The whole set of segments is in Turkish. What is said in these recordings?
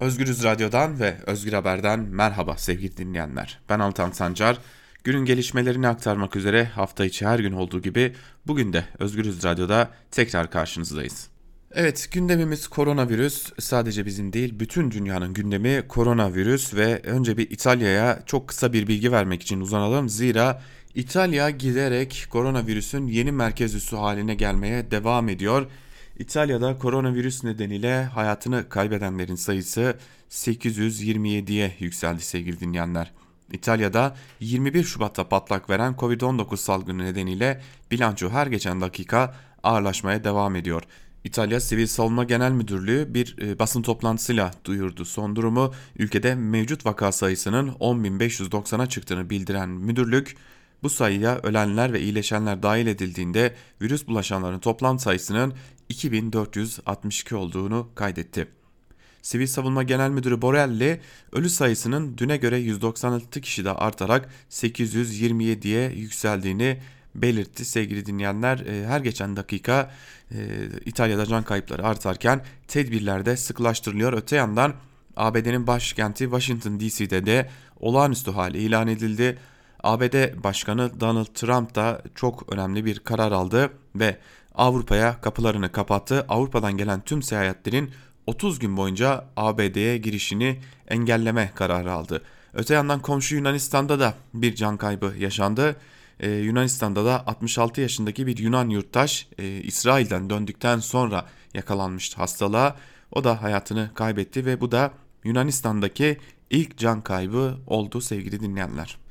Özgürüz Radyo'dan ve Özgür Haber'den merhaba sevgili dinleyenler. Ben Altan Sancar. Günün gelişmelerini aktarmak üzere hafta içi her gün olduğu gibi bugün de Özgürüz Radyo'da tekrar karşınızdayız. Evet gündemimiz koronavirüs sadece bizim değil bütün dünyanın gündemi koronavirüs ve önce bir İtalya'ya çok kısa bir bilgi vermek için uzanalım. Zira İtalya giderek koronavirüsün yeni merkez üssü haline gelmeye devam ediyor. İtalya'da koronavirüs nedeniyle hayatını kaybedenlerin sayısı 827'ye yükseldi sevgili dinleyenler. İtalya'da 21 Şubat'ta patlak veren Covid-19 salgını nedeniyle bilanço her geçen dakika ağırlaşmaya devam ediyor. İtalya Sivil Savunma Genel Müdürlüğü bir e, basın toplantısıyla duyurdu. Son durumu ülkede mevcut vaka sayısının 10.590'a çıktığını bildiren müdürlük bu sayıya ölenler ve iyileşenler dahil edildiğinde virüs bulaşanların toplam sayısının 2462 olduğunu kaydetti. Sivil Savunma Genel Müdürü Borelli ölü sayısının düne göre 196 kişide artarak 827'ye yükseldiğini belirtti. Sevgili dinleyenler e, her geçen dakika e, İtalya'da can kayıpları artarken tedbirler de sıklaştırılıyor. Öte yandan ABD'nin başkenti Washington DC'de de olağanüstü hali ilan edildi. ABD Başkanı Donald Trump da çok önemli bir karar aldı ve Avrupa'ya kapılarını kapattı. Avrupa'dan gelen tüm seyahatlerin 30 gün boyunca ABD'ye girişini engelleme kararı aldı. Öte yandan komşu Yunanistan'da da bir can kaybı yaşandı. Ee, Yunanistan'da da 66 yaşındaki bir Yunan yurttaş e, İsrail'den döndükten sonra yakalanmıştı hastalığa. O da hayatını kaybetti ve bu da Yunanistan'daki ilk can kaybı oldu sevgili dinleyenler.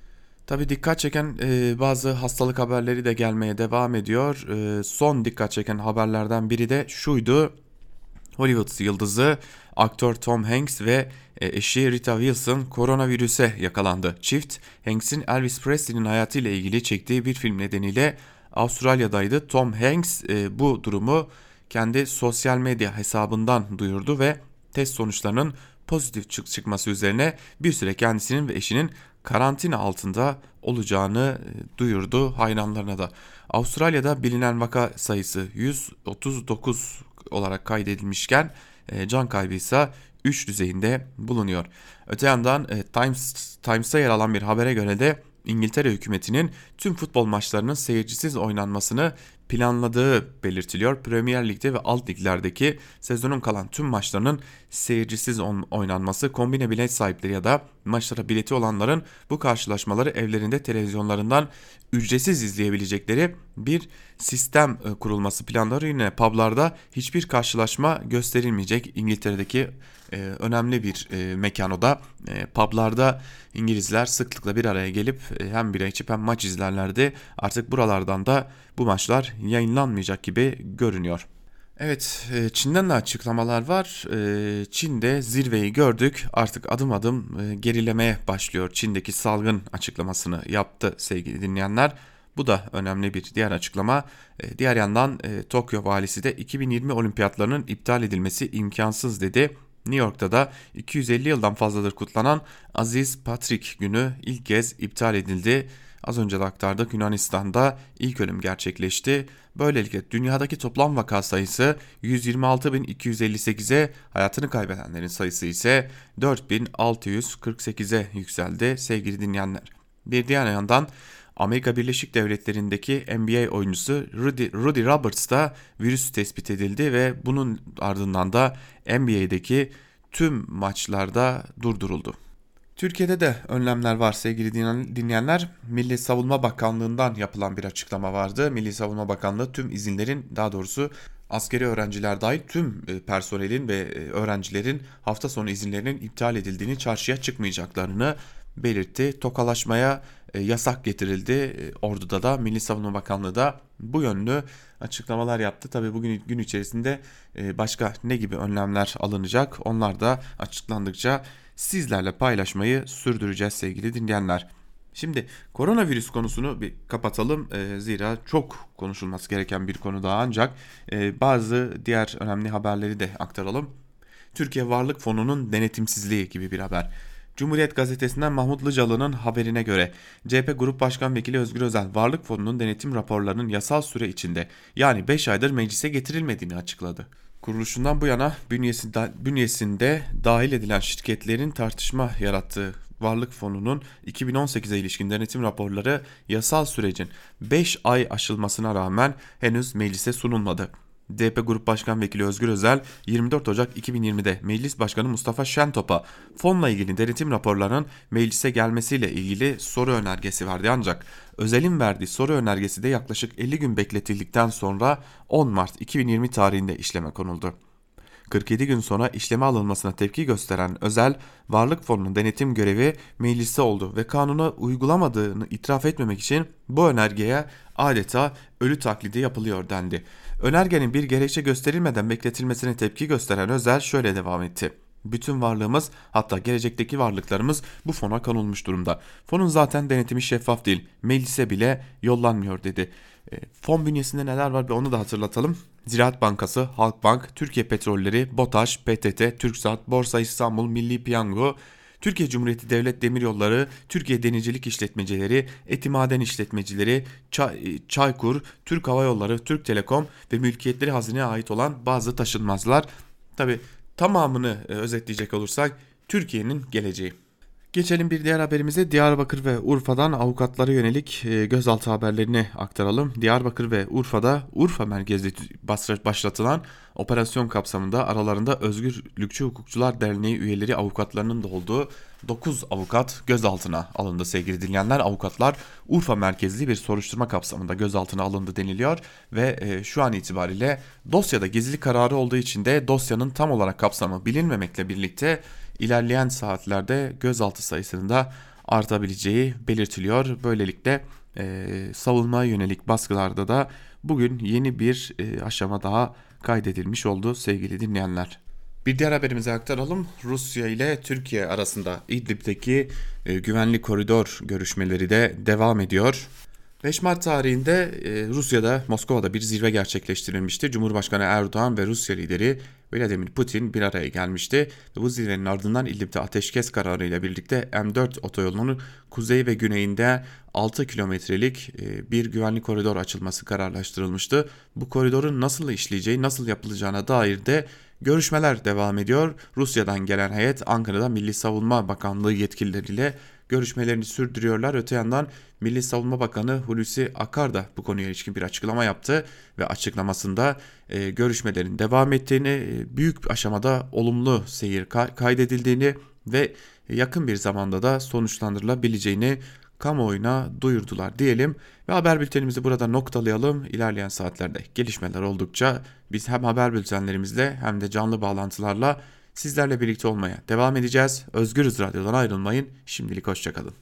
Tabi dikkat çeken e, bazı hastalık haberleri de gelmeye devam ediyor. E, son dikkat çeken haberlerden biri de şuydu. Hollywood yıldızı aktör Tom Hanks ve e, eşi Rita Wilson koronavirüse yakalandı. Çift Hanks'in Elvis Presley'nin hayatıyla ilgili çektiği bir film nedeniyle Avustralya'daydı. Tom Hanks e, bu durumu kendi sosyal medya hesabından duyurdu ve test sonuçlarının pozitif çık çıkması üzerine bir süre kendisinin ve eşinin karantina altında olacağını e, duyurdu hayranlarına da. Avustralya'da bilinen vaka sayısı 139 olarak kaydedilmişken e, can kaybı ise 3 düzeyinde bulunuyor. Öte yandan e, Times Times'ta yer alan bir habere göre de İngiltere hükümetinin tüm futbol maçlarının seyircisiz oynanmasını planladığı belirtiliyor. Premier Lig'de ve alt liglerdeki sezonun kalan tüm maçlarının seyircisiz oynanması kombine bilet sahipleri ya da maçlara bileti olanların bu karşılaşmaları evlerinde televizyonlarından ücretsiz izleyebilecekleri bir sistem e, kurulması planları yine publarda hiçbir karşılaşma gösterilmeyecek. İngiltere'deki e, önemli bir e, mekan o da. E, publarda İngilizler sıklıkla bir araya gelip e, hem bira içip hem maç izlerlerdi. Artık buralardan da bu maçlar yayınlanmayacak gibi görünüyor. Evet e, Çin'den de açıklamalar var. E, Çin'de zirveyi gördük artık adım adım e, gerilemeye başlıyor. Çin'deki salgın açıklamasını yaptı sevgili dinleyenler. Bu da önemli bir diğer açıklama. Diğer yandan Tokyo valisi de 2020 olimpiyatlarının iptal edilmesi imkansız dedi. New York'ta da 250 yıldan fazladır kutlanan Aziz Patrick günü ilk kez iptal edildi. Az önce de aktardık Yunanistan'da ilk ölüm gerçekleşti. Böylelikle dünyadaki toplam vaka sayısı 126.258'e hayatını kaybedenlerin sayısı ise 4.648'e yükseldi sevgili dinleyenler. Bir diğer yandan Amerika Birleşik Devletleri'ndeki NBA oyuncusu Rudy, Rudy Roberts da virüs tespit edildi ve bunun ardından da NBA'deki tüm maçlarda durduruldu. Türkiye'de de önlemler var sevgili dinleyenler. Milli Savunma Bakanlığı'ndan yapılan bir açıklama vardı. Milli Savunma Bakanlığı tüm izinlerin daha doğrusu askeri öğrenciler dahil tüm e, personelin ve e, öğrencilerin hafta sonu izinlerinin iptal edildiğini, çarşıya çıkmayacaklarını belirtti. Tokalaşmaya e, yasak getirildi. Ordu'da da Milli Savunma Bakanlığı da bu yönlü açıklamalar yaptı. Tabi bugün gün içerisinde başka ne gibi önlemler alınacak onlar da açıklandıkça sizlerle paylaşmayı sürdüreceğiz sevgili dinleyenler. Şimdi koronavirüs konusunu bir kapatalım e, zira çok konuşulması gereken bir konu daha ancak e, bazı diğer önemli haberleri de aktaralım. Türkiye Varlık Fonu'nun denetimsizliği gibi bir haber. Cumhuriyet Gazetesi'nden Mahmut Lıcalı'nın haberine göre CHP Grup Başkan Vekili Özgür Özel Varlık Fonu'nun denetim raporlarının yasal süre içinde yani 5 aydır meclise getirilmediğini açıkladı. Kuruluşundan bu yana bünyesinde, bünyesinde dahil edilen şirketlerin tartışma yarattığı Varlık Fonu'nun 2018'e ilişkin denetim raporları yasal sürecin 5 ay aşılmasına rağmen henüz meclise sunulmadı. DP Grup Başkan Vekili Özgür Özel 24 Ocak 2020'de Meclis Başkanı Mustafa Şentop'a fonla ilgili denetim raporlarının meclise gelmesiyle ilgili soru önergesi verdi ancak Özel'in verdiği soru önergesi de yaklaşık 50 gün bekletildikten sonra 10 Mart 2020 tarihinde işleme konuldu. 47 gün sonra işleme alınmasına tepki gösteren Özel, Varlık Fonu'nun denetim görevi mecliste oldu ve kanuna uygulamadığını itiraf etmemek için bu önergeye adeta ölü taklidi yapılıyor dendi. Önergenin bir gerekçe gösterilmeden bekletilmesine tepki gösteren Özel şöyle devam etti. Bütün varlığımız hatta gelecekteki varlıklarımız bu fona konulmuş durumda. Fonun zaten denetimi şeffaf değil. Meclise bile yollanmıyor dedi. E, fon bünyesinde neler var bir onu da hatırlatalım. Ziraat Bankası, Halkbank, Türkiye Petrolleri, BOTAŞ, PTT, TürkSat, Borsa İstanbul, Milli Piyango, Türkiye Cumhuriyeti Devlet Demiryolları, Türkiye Denizcilik İşletmecileri, Etimaden İşletmecileri, Çay, Çaykur, Türk Hava Yolları, Türk Telekom ve mülkiyetleri hazineye ait olan bazı taşınmazlar. Tabi tamamını e, özetleyecek olursak Türkiye'nin geleceği. Geçelim bir diğer haberimize Diyarbakır ve Urfa'dan avukatlara yönelik e, gözaltı haberlerini aktaralım. Diyarbakır ve Urfa'da Urfa merkezli başlatılan operasyon kapsamında aralarında Özgürlükçü Hukukçular Derneği üyeleri avukatlarının da olduğu 9 avukat gözaltına alındı sevgili dinleyenler. Avukatlar Urfa merkezli bir soruşturma kapsamında gözaltına alındı deniliyor ve e, şu an itibariyle dosyada gizli kararı olduğu için de dosyanın tam olarak kapsamı bilinmemekle birlikte ilerleyen saatlerde gözaltı sayısının da artabileceği belirtiliyor. Böylelikle e, savunmaya yönelik baskılarda da bugün yeni bir e, aşama daha kaydedilmiş oldu sevgili dinleyenler. Bir diğer haberimize aktaralım. Rusya ile Türkiye arasında İdlib'deki e, güvenlik koridor görüşmeleri de devam ediyor. 5 Mart tarihinde e, Rusya'da Moskova'da bir zirve gerçekleştirilmişti. Cumhurbaşkanı Erdoğan ve Rusya lideri Vladimir Putin bir araya gelmişti. Ve bu zirvenin ardından İdlib'de ateşkes kararıyla birlikte M4 otoyolunun kuzey ve güneyinde 6 kilometrelik e, bir güvenlik koridor açılması kararlaştırılmıştı. Bu koridorun nasıl işleyeceği, nasıl yapılacağına dair de görüşmeler devam ediyor. Rusya'dan gelen heyet Ankara'da Milli Savunma Bakanlığı yetkilileriyle görüşmelerini sürdürüyorlar. Öte yandan Milli Savunma Bakanı Hulusi Akar da bu konuya ilişkin bir açıklama yaptı ve açıklamasında e, görüşmelerin devam ettiğini, e, büyük aşamada olumlu seyir kaydedildiğini ve yakın bir zamanda da sonuçlandırılabileceğini kamuoyuna duyurdular diyelim ve haber bültenimizi burada noktalayalım. İlerleyen saatlerde gelişmeler oldukça biz hem haber bültenlerimizle hem de canlı bağlantılarla sizlerle birlikte olmaya devam edeceğiz. Özgürüz Radyo'dan ayrılmayın. Şimdilik hoşçakalın.